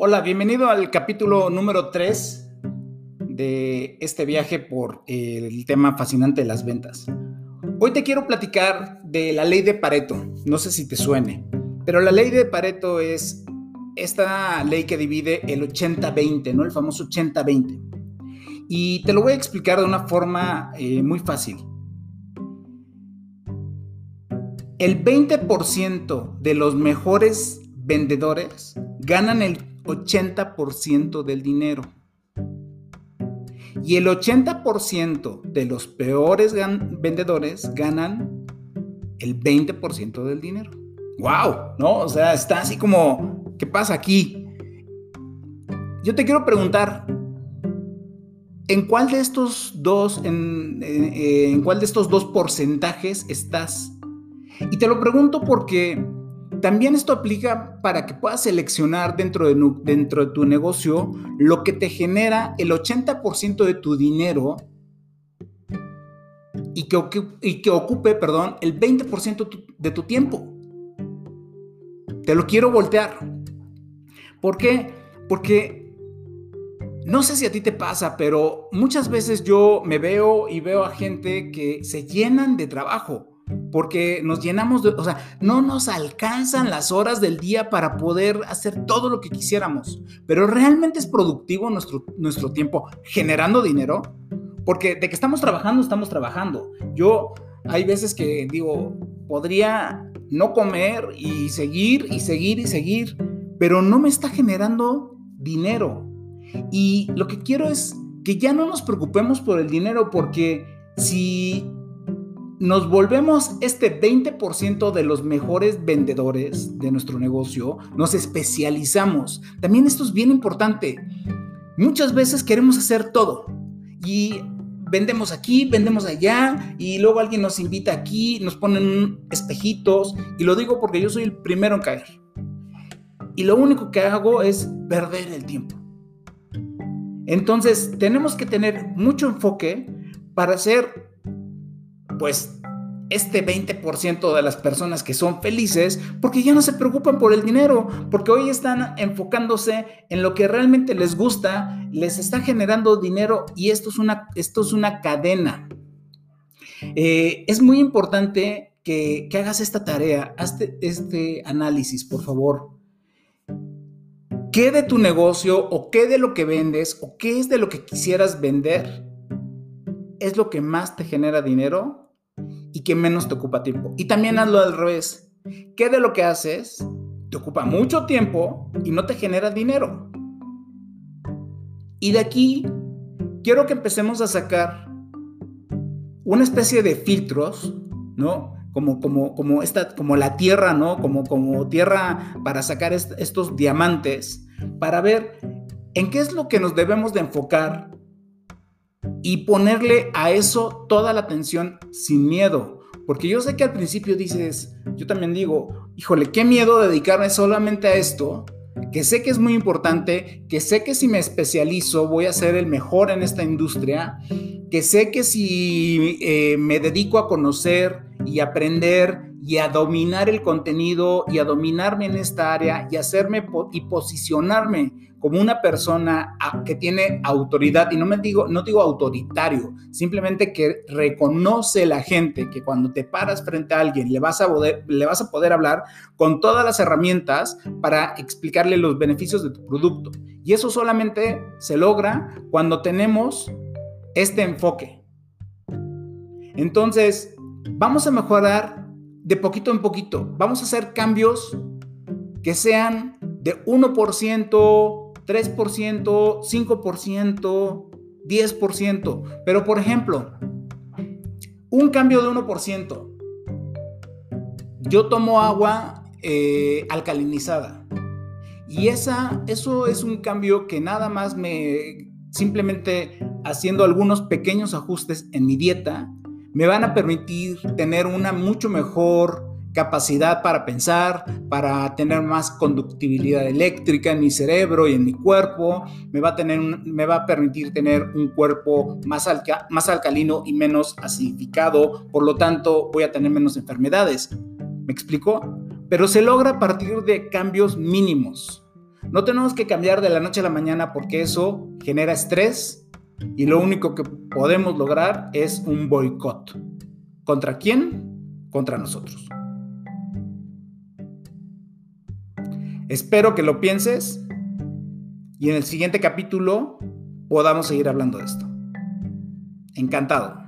Hola, bienvenido al capítulo número 3 de este viaje por el tema fascinante de las ventas. Hoy te quiero platicar de la ley de Pareto. No sé si te suene, pero la ley de Pareto es esta ley que divide el 80-20, ¿no? El famoso 80-20. Y te lo voy a explicar de una forma eh, muy fácil. El 20% de los mejores vendedores ganan el 80% del dinero. Y el 80% de los peores vendedores ganan el 20% del dinero. ¡Wow! ¿No? O sea, está así como, ¿qué pasa aquí? Yo te quiero preguntar, ¿en cuál de estos dos, en, en cuál de estos dos porcentajes estás? Y te lo pregunto porque también esto aplica para que puedas seleccionar dentro de, tu negocio lo que te genera el 80% de tu dinero y que, y que ocupe, perdón, el 20% de tu tiempo. Te lo quiero voltear. ¿Por qué? Porque no sé si a ti te pasa, pero muchas veces yo me veo y veo a gente que se llenan de trabajo porque nos llenamos de, o sea, no nos alcanzan las horas del día para poder hacer todo lo que quisiéramos, pero realmente es productivo nuestro, nuestro tiempo generando dinero, porque de que estamos trabajando, estamos trabajando. Yo hay veces que digo, podría no comer y seguir y seguir y seguir, pero no me está generando dinero. Y lo que quiero es que ya no nos preocupemos por el dinero, porque si nos volvemos este 20% de los mejores vendedores de nuestro negocio, nos especializamos. También esto es bien importante. Muchas veces queremos hacer todo y vendemos aquí, vendemos allá y luego alguien nos invita aquí, nos ponen espejitos y lo digo porque yo soy el primero en caer. Y lo único que hago es perder el tiempo. Entonces tenemos que tener mucho enfoque para hacer pues este 20% de las personas que son felices porque ya no se preocupan por el dinero, porque hoy están enfocándose en lo que realmente les gusta, les está generando dinero y esto es una, esto es una cadena. Eh, es muy importante que, hagas esta tarea, hazte este análisis, por favor. ¿Qué de tu negocio o qué de lo que vendes o qué es de lo que quisieras vender es lo que más te genera dinero y que menos te ocupa tiempo. Y también hazlo al revés. ¿Qué de lo que haces te ocupa mucho tiempo y no te genera dinero? Y de aquí quiero que empecemos a sacar una especie de filtros, ¿no? Como, como, como, esta, como la tierra, ¿no? Como, como tierra para sacar estos diamantes, para ver en qué es lo que nos debemos de enfocar y ponerle a eso toda la atención sin miedo. Porque yo sé que al principio dices, yo también digo, híjole, qué miedo dedicarme solamente a esto, que sé que es muy importante, que sé que si me especializo voy a ser el mejor en esta industria, que sé que si eh, me dedico a conocer y aprender y a dominar el contenido y a dominarme en esta área y hacerme y posicionarme como una persona que tiene autoridad, y no me digo, no digo autoritario, simplemente que reconoce la gente que cuando te paras frente a alguien le vas a le vas a poder hablar con todas las herramientas para explicarle los beneficios de tu producto. Y eso solamente se logra cuando tenemos este enfoque. Entonces, vamos a mejorar de poquito en poquito. Vamos a hacer cambios que sean de 1%, 3%, 5%, 10%. Pero por ejemplo, un cambio de 1%. Yo tomo agua eh, alcalinizada. Y esa, eso es un cambio que nada más me, simplemente haciendo algunos pequeños ajustes en mi dieta, me van a permitir tener una mucho mejor capacidad para pensar, para tener más conductibilidad eléctrica en mi cerebro y en mi cuerpo, me va a, tener me va a permitir tener un cuerpo más, más alcalino y menos acidificado, por lo tanto voy a tener menos enfermedades. ¿Me explico? Pero se logra a partir de cambios mínimos. No tenemos que cambiar de la noche a la mañana porque eso genera estrés y lo único que podemos lograr es un boicot. ¿Contra quién? Contra nosotros. Espero que lo pienses y en el siguiente capítulo podamos seguir hablando de esto. Encantado.